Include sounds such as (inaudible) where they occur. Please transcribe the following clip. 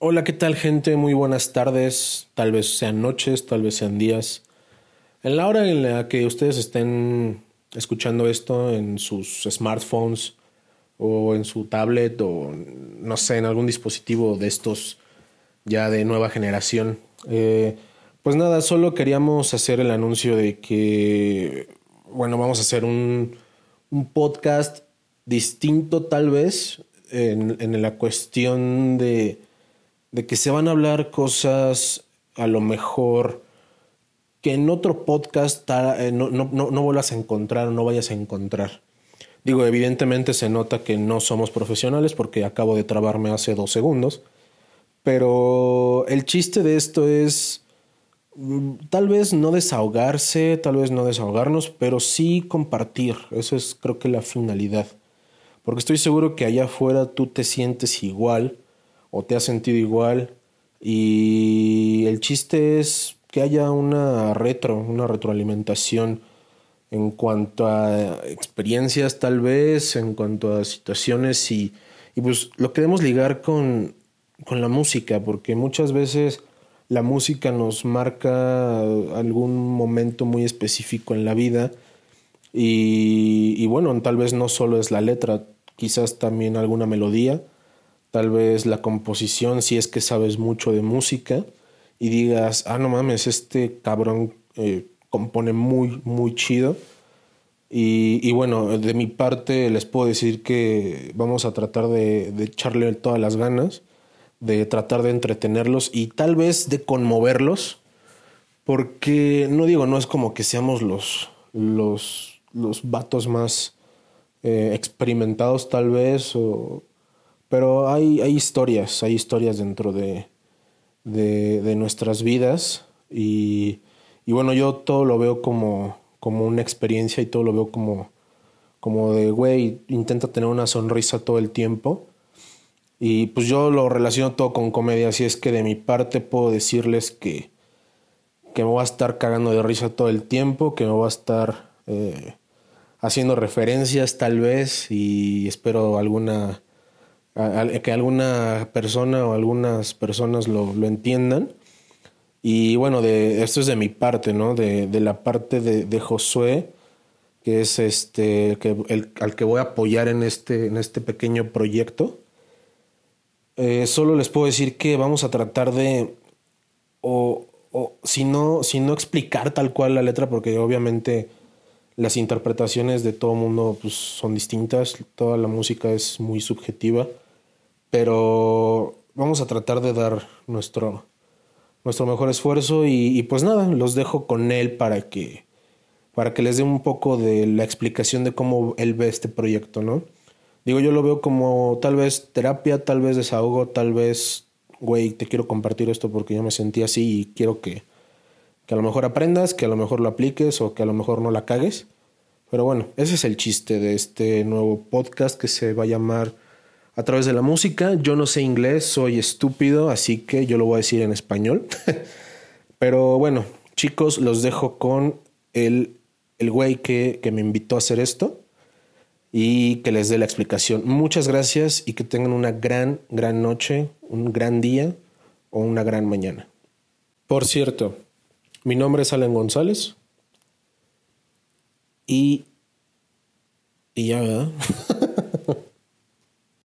Hola, ¿qué tal gente? Muy buenas tardes, tal vez sean noches, tal vez sean días. En la hora en la que ustedes estén escuchando esto en sus smartphones o en su tablet o no sé, en algún dispositivo de estos ya de nueva generación. Eh, pues nada, solo queríamos hacer el anuncio de que, bueno, vamos a hacer un, un podcast distinto tal vez en, en la cuestión de de que se van a hablar cosas a lo mejor que en otro podcast eh, no, no, no, vuelvas a encontrar o no vayas a encontrar. Digo, evidentemente se nota que no somos profesionales porque acabo de trabarme hace dos segundos, pero el chiste de esto es mm, tal vez no desahogarse, tal vez no desahogarnos, pero sí compartir. Eso es creo que la finalidad. Porque estoy seguro que allá afuera tú te sientes igual o te has sentido igual. Y el chiste es que haya una retro, una retroalimentación en cuanto a experiencias tal vez, en cuanto a situaciones y, y pues lo queremos ligar con, con la música, porque muchas veces la música nos marca algún momento muy específico en la vida y, y bueno, tal vez no solo es la letra, quizás también alguna melodía tal vez la composición, si es que sabes mucho de música y digas, ah, no mames, este cabrón eh, compone muy, muy chido. Y, bueno, de mi parte les puedo decir que vamos a tratar de, de, echarle todas las ganas, de tratar de entretenerlos y tal vez de conmoverlos, porque no digo, no es como que seamos los, los, los vatos más eh, experimentados tal vez o, pero hay, hay historias, hay historias dentro de, de, nuestras vidas y, y, bueno, yo todo lo veo como, como una experiencia y todo lo veo como, como de, güey, intenta tener una sonrisa todo el tiempo. Y pues yo lo relaciono todo con comedia, así es que de mi parte puedo decirles que, que me voy a estar cagando de risa todo el tiempo, que me voy a estar eh, haciendo referencias tal vez y espero alguna que alguna persona o algunas personas lo, lo, entiendan. Y bueno, de, esto es de mi parte, ¿no? De, de la parte de, de, Josué, que es este, que el, al que voy a apoyar en este, en este pequeño proyecto. Eh, solo les puedo decir que vamos a tratar de, o, o si, no, si no explicar tal cual la letra, porque obviamente las interpretaciones de todo mundo pues, son distintas, toda la música es muy subjetiva pero vamos a tratar de dar nuestro, nuestro mejor esfuerzo y, pues nada, los dejo con él para que, para que les dé un poco de la explicación de cómo él ve este proyecto, ¿no? Digo, yo lo veo como tal vez terapia, tal vez desahogo, tal vez, güey, te quiero compartir esto porque yo me sentí así y quiero que, que a lo mejor aprendas, que a lo mejor lo apliques o que a lo mejor no la cagues. Pero bueno, ese es el chiste de este nuevo podcast que se va a llamar a través de la música. Yo no sé inglés, soy estúpido, así que yo lo voy a decir en español. (laughs) Pero bueno, chicos, los dejo con el, el güey que, que me invitó a hacer esto y que les dé la explicación. Muchas gracias y que tengan una gran, gran noche, un gran día o una gran mañana. Por cierto, mi nombre es Alan González y... Y ya, ¿verdad? (laughs)